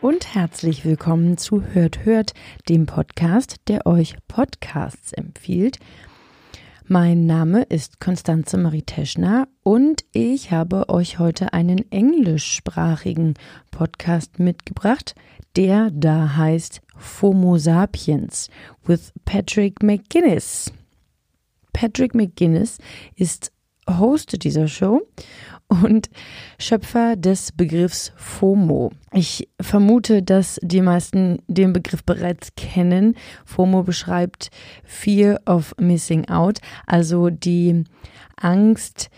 Und herzlich willkommen zu Hört Hört, dem Podcast, der euch Podcasts empfiehlt. Mein Name ist Konstanze Marie Teschner und ich habe euch heute einen englischsprachigen Podcast mitgebracht, der da heißt FOMO Sapiens with Patrick McGuinness. Patrick McGuinness ist Host dieser Show und Schöpfer des Begriffs FOMO. Ich vermute, dass die meisten den Begriff bereits kennen. FOMO beschreibt Fear of Missing Out, also die Angst,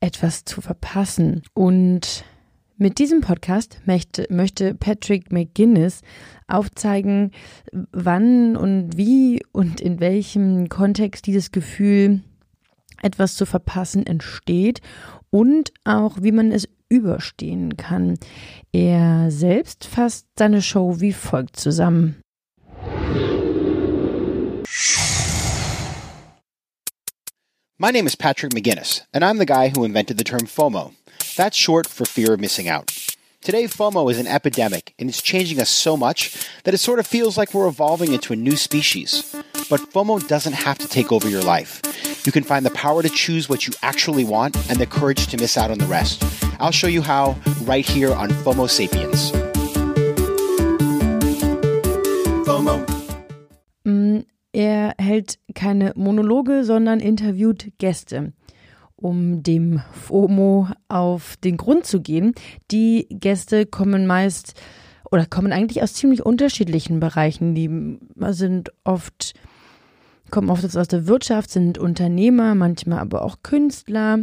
etwas zu verpassen. Und mit diesem Podcast möchte, möchte Patrick McGuinness aufzeigen, wann und wie und in welchem Kontext dieses Gefühl etwas zu verpassen entsteht und auch wie man es überstehen kann. Er selbst fasst seine Show wie folgt zusammen. My name is Patrick McGinnis, and I'm the guy who invented the term FOMO. That's short for fear of missing out. Today, FOMO is an epidemic, and it's changing us so much that it sort of feels like we're evolving into a new species. But FOMO doesn't have to take over your life. You can find the power to choose what you actually want and the courage to miss out on the rest. I'll show you how right here on FOMO Sapiens. FOMO. Mm, er hält keine Monologe, sondern interviewt Gäste. um dem FOMO auf den Grund zu gehen. Die Gäste kommen meist oder kommen eigentlich aus ziemlich unterschiedlichen Bereichen. Die sind oft kommen oft aus der Wirtschaft, sind Unternehmer, manchmal aber auch Künstler,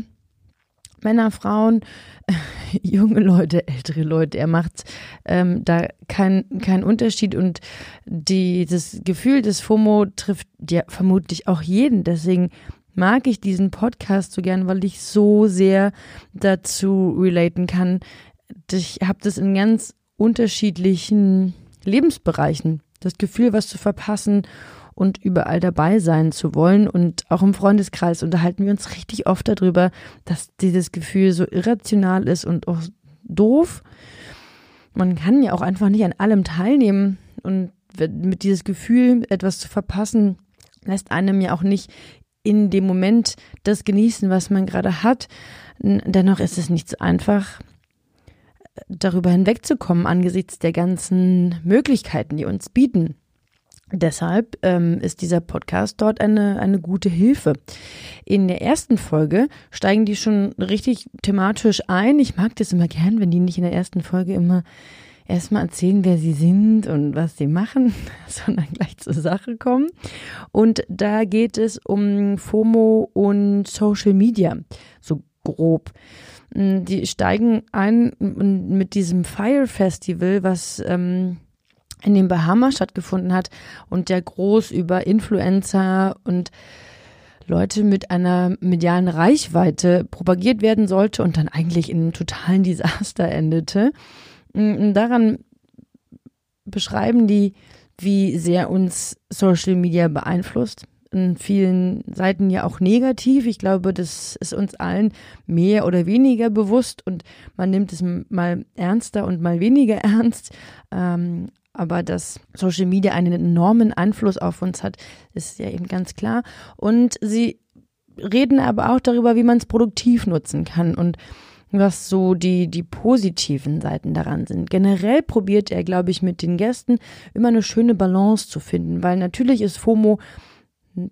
Männer, Frauen, junge Leute, ältere Leute. Er macht ähm, da keinen kein Unterschied und die, das Gefühl des FOMO trifft ja vermutlich auch jeden. Deswegen mag ich diesen Podcast so gern, weil ich so sehr dazu relaten kann. Ich habe das in ganz unterschiedlichen Lebensbereichen. Das Gefühl, was zu verpassen und überall dabei sein zu wollen. Und auch im Freundeskreis unterhalten wir uns richtig oft darüber, dass dieses Gefühl so irrational ist und auch doof. Man kann ja auch einfach nicht an allem teilnehmen und mit dieses Gefühl, etwas zu verpassen, lässt einem ja auch nicht in dem Moment das genießen, was man gerade hat. Dennoch ist es nicht so einfach, darüber hinwegzukommen angesichts der ganzen Möglichkeiten, die uns bieten. Deshalb ähm, ist dieser Podcast dort eine, eine gute Hilfe. In der ersten Folge steigen die schon richtig thematisch ein. Ich mag das immer gern, wenn die nicht in der ersten Folge immer erstmal erzählen, wer sie sind und was sie machen, sondern gleich zur Sache kommen. Und da geht es um FOMO und Social Media, so grob. Die steigen ein mit diesem Fire Festival, was ähm, in den Bahamas stattgefunden hat und der groß über Influencer und Leute mit einer medialen Reichweite propagiert werden sollte und dann eigentlich in einem totalen Desaster endete. Und daran beschreiben die, wie sehr uns Social Media beeinflusst. In vielen Seiten ja auch negativ. Ich glaube, das ist uns allen mehr oder weniger bewusst und man nimmt es mal ernster und mal weniger ernst. Ähm, aber dass Social Media einen enormen Einfluss auf uns hat, ist ja eben ganz klar. Und sie reden aber auch darüber, wie man es produktiv nutzen kann und was so die, die positiven Seiten daran sind. Generell probiert er, glaube ich, mit den Gästen immer eine schöne Balance zu finden, weil natürlich ist FOMO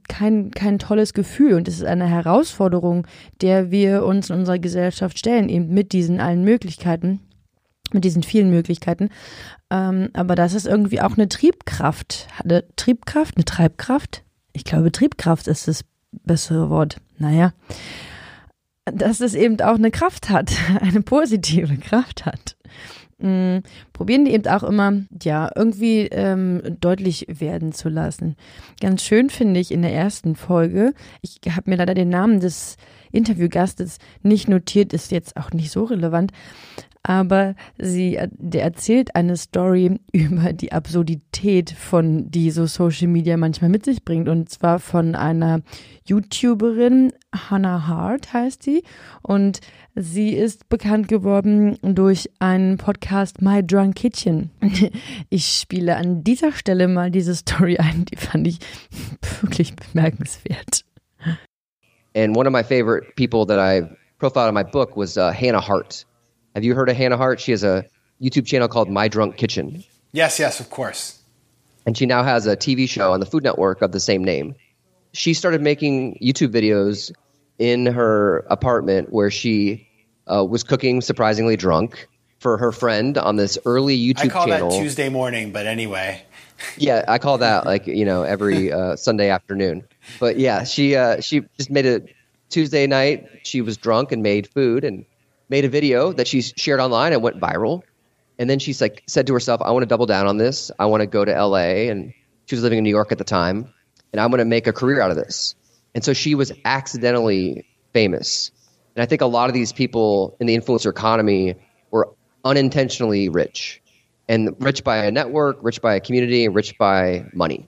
kein, kein tolles Gefühl und es ist eine Herausforderung, der wir uns in unserer Gesellschaft stellen, eben mit diesen allen Möglichkeiten mit diesen vielen Möglichkeiten. Ähm, aber das ist irgendwie auch eine Triebkraft. Eine Triebkraft, eine Treibkraft? Ich glaube, Triebkraft ist das bessere Wort. Naja, dass es eben auch eine Kraft hat, eine positive Kraft hat. Mhm. Probieren die eben auch immer, ja, irgendwie ähm, deutlich werden zu lassen. Ganz schön finde ich in der ersten Folge, ich habe mir leider den Namen des Interviewgastes nicht notiert, ist jetzt auch nicht so relevant, aber sie der erzählt eine Story über die Absurdität von die so Social Media manchmal mit sich bringt und zwar von einer YouTuberin Hannah Hart heißt sie und sie ist bekannt geworden durch einen Podcast My Drunk Kitchen. Ich spiele an dieser Stelle mal diese Story ein, die fand ich wirklich bemerkenswert. And one of my favorite people that I profiled in my book was uh, Hannah Hart. Have you heard of Hannah Hart? She has a YouTube channel called My Drunk Kitchen. Yes, yes, of course. And she now has a TV show on the Food Network of the same name. She started making YouTube videos in her apartment where she uh, was cooking surprisingly drunk for her friend on this early YouTube I call channel. that Tuesday morning, but anyway. yeah, I call that like you know every uh, Sunday afternoon. But yeah, she uh, she just made a Tuesday night. She was drunk and made food and made a video that she shared online and went viral. And then she's like said to herself, "I want to double down on this. I want to go to LA." And she was living in New York at the time, and I'm going to make a career out of this. And so she was accidentally famous. And I think a lot of these people in the influencer economy were unintentionally rich and rich by a network, rich by a community, rich by money.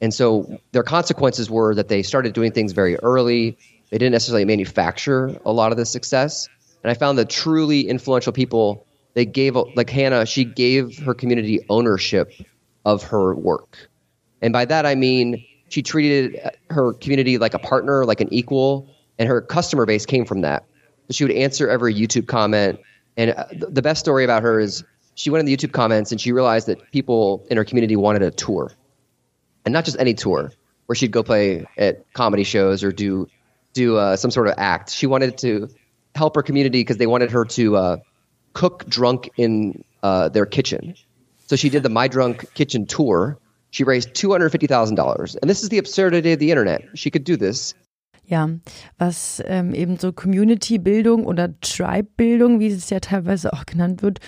And so their consequences were that they started doing things very early. They didn't necessarily manufacture a lot of the success. And I found that truly influential people, they gave, like Hannah, she gave her community ownership of her work. And by that, I mean she treated her community like a partner, like an equal, and her customer base came from that. She would answer every YouTube comment. And uh, the best story about her is she went in the YouTube comments and she realized that people in her community wanted a tour. And not just any tour, where she'd go play at comedy shows or do do uh, some sort of act. She wanted to help community because they wanted her to uh, cook drunk in uh, their kitchen. So she did the My Drunk Kitchen tour. She raised $250,000. And this is the absurdity of the internet. She could do this. Ja, was ähm, eben so Community-Bildung oder Tribe-Bildung, wie es ja teilweise auch genannt wird,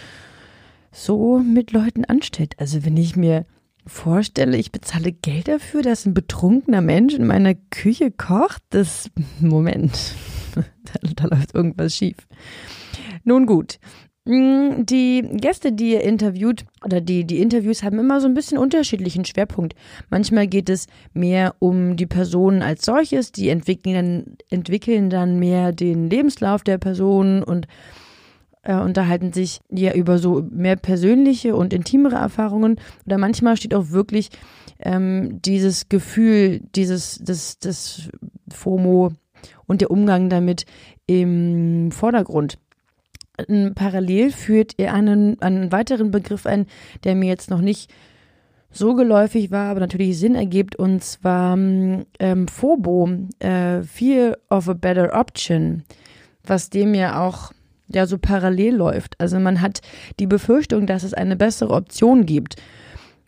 so mit Leuten anstellt. Also wenn ich mir vorstelle, ich bezahle Geld dafür, dass ein betrunkener Mensch in meiner Küche kocht, das Moment, da, da läuft irgendwas schief. Nun gut, mm, die Gäste, die ihr interviewt oder die, die Interviews haben immer so ein bisschen unterschiedlichen Schwerpunkt. Manchmal geht es mehr um die Person als solches, die entwickeln, entwickeln dann mehr den Lebenslauf der Person und äh, unterhalten sich ja über so mehr persönliche und intimere Erfahrungen. Oder manchmal steht auch wirklich ähm, dieses Gefühl, dieses, das, das FOMO und der Umgang damit im Vordergrund. Parallel führt er einen, einen weiteren Begriff ein, der mir jetzt noch nicht so geläufig war, aber natürlich Sinn ergibt, und zwar ähm, FOBO, äh, Fear of a Better Option, was dem ja auch ja so parallel läuft. Also man hat die Befürchtung, dass es eine bessere Option gibt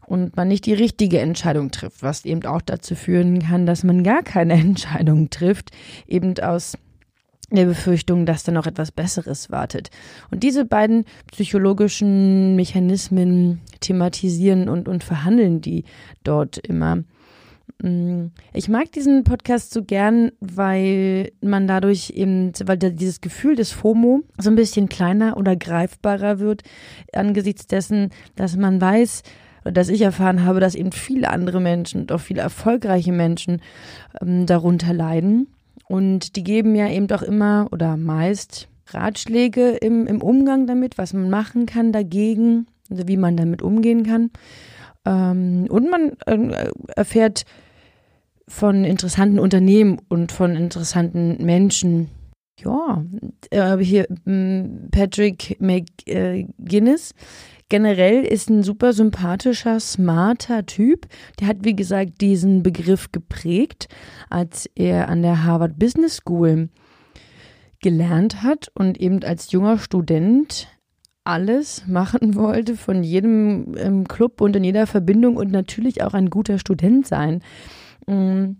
und man nicht die richtige Entscheidung trifft, was eben auch dazu führen kann, dass man gar keine Entscheidung trifft, eben aus der Befürchtung, dass da noch etwas Besseres wartet. Und diese beiden psychologischen Mechanismen thematisieren und, und verhandeln die dort immer. Mm, ich mag diesen Podcast so gern, weil man dadurch eben, weil dieses Gefühl des FOMO so ein bisschen kleiner oder greifbarer wird, angesichts dessen, dass man weiß, dass ich erfahren habe, dass eben viele andere Menschen und auch viele erfolgreiche Menschen ähm, darunter leiden. Und die geben ja eben auch immer oder meist Ratschläge im, im Umgang damit, was man machen kann dagegen, also wie man damit umgehen kann. Ähm, und man äh, erfährt von interessanten Unternehmen und von interessanten Menschen. Ja, äh, hier mm, Patrick McGuinness. Generell ist ein super sympathischer, smarter Typ. Der hat, wie gesagt, diesen Begriff geprägt, als er an der Harvard Business School gelernt hat und eben als junger Student alles machen wollte, von jedem ähm, Club und in jeder Verbindung und natürlich auch ein guter Student sein. Mm,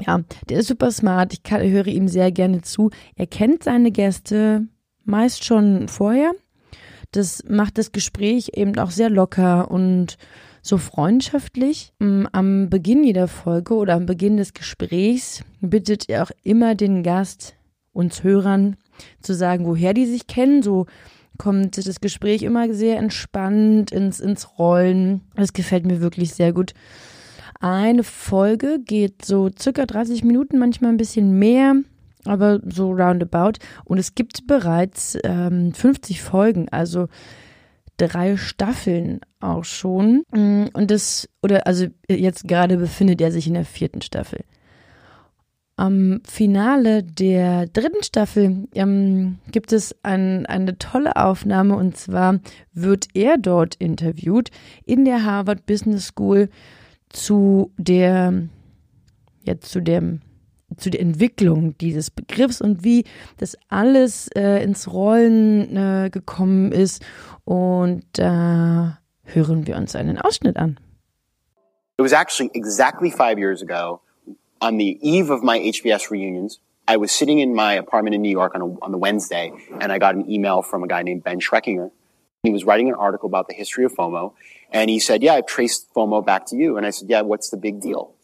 ja, der ist super smart. Ich höre ihm sehr gerne zu. Er kennt seine Gäste meist schon vorher. Das macht das Gespräch eben auch sehr locker und so freundschaftlich. Mm, am Beginn jeder Folge oder am Beginn des Gesprächs bittet er auch immer den Gast, uns Hörern, zu sagen, woher die sich kennen, so kommt das Gespräch immer sehr entspannt ins, ins Rollen. Das gefällt mir wirklich sehr gut. Eine Folge geht so circa 30 Minuten, manchmal ein bisschen mehr, aber so roundabout. Und es gibt bereits ähm, 50 Folgen, also drei Staffeln auch schon. Und das, oder also jetzt gerade befindet er sich in der vierten Staffel. Am Finale der dritten Staffel ähm, gibt es ein, eine tolle Aufnahme und zwar wird er dort interviewt in der Harvard Business School zu der, jetzt zu dem, zu der Entwicklung dieses Begriffs und wie das alles äh, ins Rollen äh, gekommen ist. Und da äh, hören wir uns einen Ausschnitt an. It was actually exactly five years ago, on the eve of my HBS reunions. I was sitting in my apartment in New York on, a, on the Wednesday, and I got an email from a guy named Ben Schreckinger. He was writing an article about the history of FOMO, and he said, yeah, I've traced FOMO back to you. And I said, yeah, what's the big deal?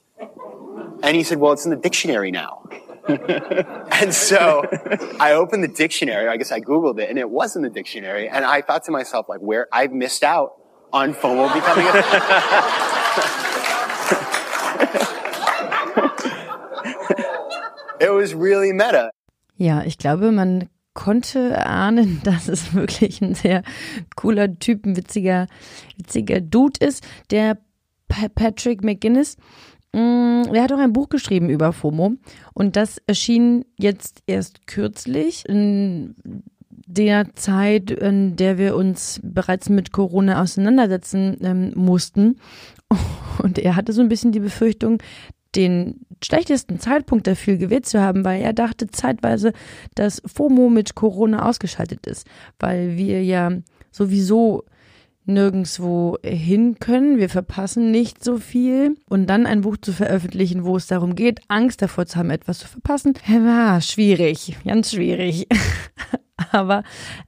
And he said, well, it's in the dictionary now. and so I opened the dictionary. I guess I Googled it and it was in the dictionary. And I thought to myself, like, where I've missed out on FOMO becoming a It was really meta. Ja, ich glaube, man konnte ahnen, dass es wirklich ein sehr cooler Typ, ein witziger, witziger Dude ist. Der Patrick McGuinness, er hat auch ein Buch geschrieben über FOMO und das erschien jetzt erst kürzlich in der Zeit, in der wir uns bereits mit Corona auseinandersetzen ähm, mussten. Und er hatte so ein bisschen die Befürchtung, den schlechtesten Zeitpunkt dafür gewählt zu haben, weil er dachte zeitweise, dass FOMO mit Corona ausgeschaltet ist, weil wir ja sowieso nirgendwo hin können. Wir verpassen nicht so viel. Und dann ein Buch zu veröffentlichen, wo es darum geht, Angst davor zu haben, etwas zu verpassen, war schwierig, ganz schwierig. Aber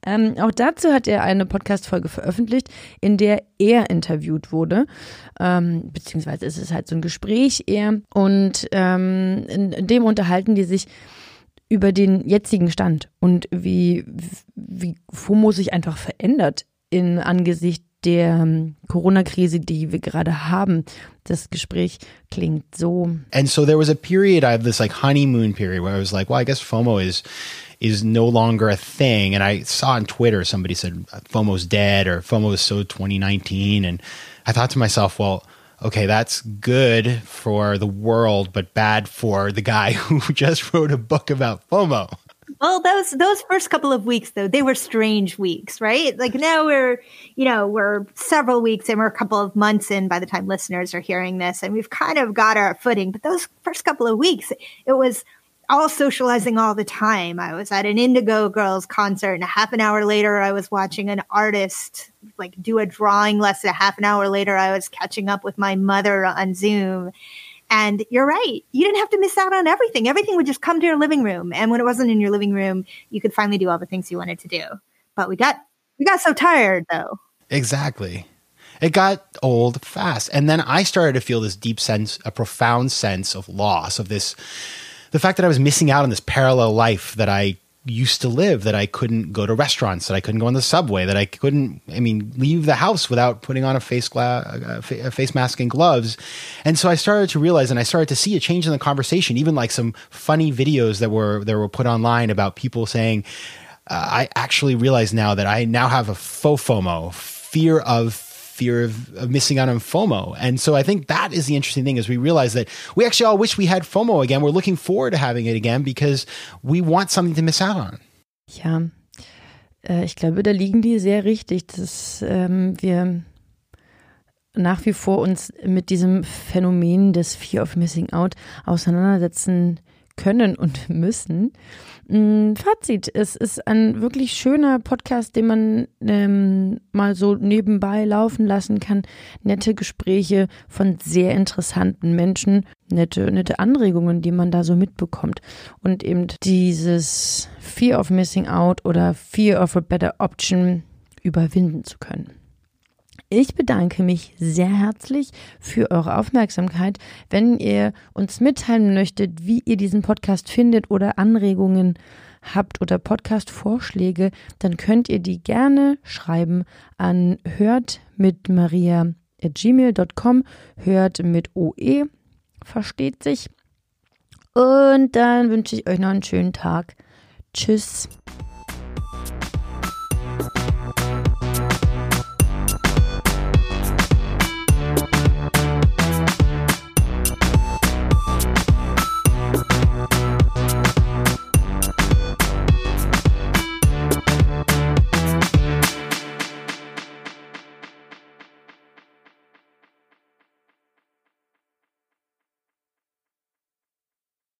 ähm, auch dazu hat er eine Podcast-Folge veröffentlicht, in der er interviewt wurde. Ähm, beziehungsweise ist es halt so ein Gespräch eher. Und ähm, in, in dem unterhalten die sich über den jetzigen Stand und wie, wie FOMO sich einfach verändert in Angesicht der ähm, Corona-Krise, die wir gerade haben. Das Gespräch klingt so. And so there was a period, I have this like honeymoon period where I was like, well, I guess FOMO is is no longer a thing. And I saw on Twitter somebody said uh, FOMO's dead or FOMO is so 2019. And I thought to myself, well, okay, that's good for the world, but bad for the guy who just wrote a book about FOMO. Well, those those first couple of weeks though, they were strange weeks, right? Like now we're, you know, we're several weeks and we're a couple of months in by the time listeners are hearing this, and we've kind of got our footing. But those first couple of weeks, it was all socializing all the time. I was at an Indigo Girls concert, and a half an hour later, I was watching an artist like do a drawing lesson. A half an hour later, I was catching up with my mother on Zoom. And you're right. You didn't have to miss out on everything. Everything would just come to your living room. And when it wasn't in your living room, you could finally do all the things you wanted to do. But we got we got so tired though. Exactly. It got old fast. And then I started to feel this deep sense, a profound sense of loss of this the fact that I was missing out on this parallel life that I used to live that I couldn't go to restaurants, that I couldn't go on the subway, that I couldn't, I mean, leave the house without putting on a face gla- a face mask and gloves. And so I started to realize, and I started to see a change in the conversation, even like some funny videos that were that were put online about people saying, uh, I actually realize now that I now have a faux FOMO, fear of fear of, of, missing out on FOMO. And so I think that is the interesting thing is we realize that we actually all wish we had FOMO again. We're looking forward to having it again because we want something to miss out on. Ja, äh, ich glaube, da liegen die sehr richtig, dass ähm, wir nach wie vor uns mit diesem Phänomen des Fear of Missing Out auseinandersetzen können und müssen. Mm, Fazit, es ist ein wirklich schöner Podcast, den man ähm, mal so nebenbei laufen lassen kann. Nette Gespräche von sehr interessanten Menschen, nette, nette Anregungen, die man da so mitbekommt. Und eben dieses Fear of Missing Out oder Fear of a Better Option überwinden zu können. Ich bedanke mich sehr herzlich für eure Aufmerksamkeit. Wenn ihr uns mitteilen möchtet, wie ihr diesen Podcast findet oder Anregungen habt oder Podcast-Vorschläge, dann könnt ihr die gerne schreiben an hört mit maria gmail.com, hört mit OE, versteht sich. Und dann wünsche ich euch noch einen schönen Tag. Tschüss.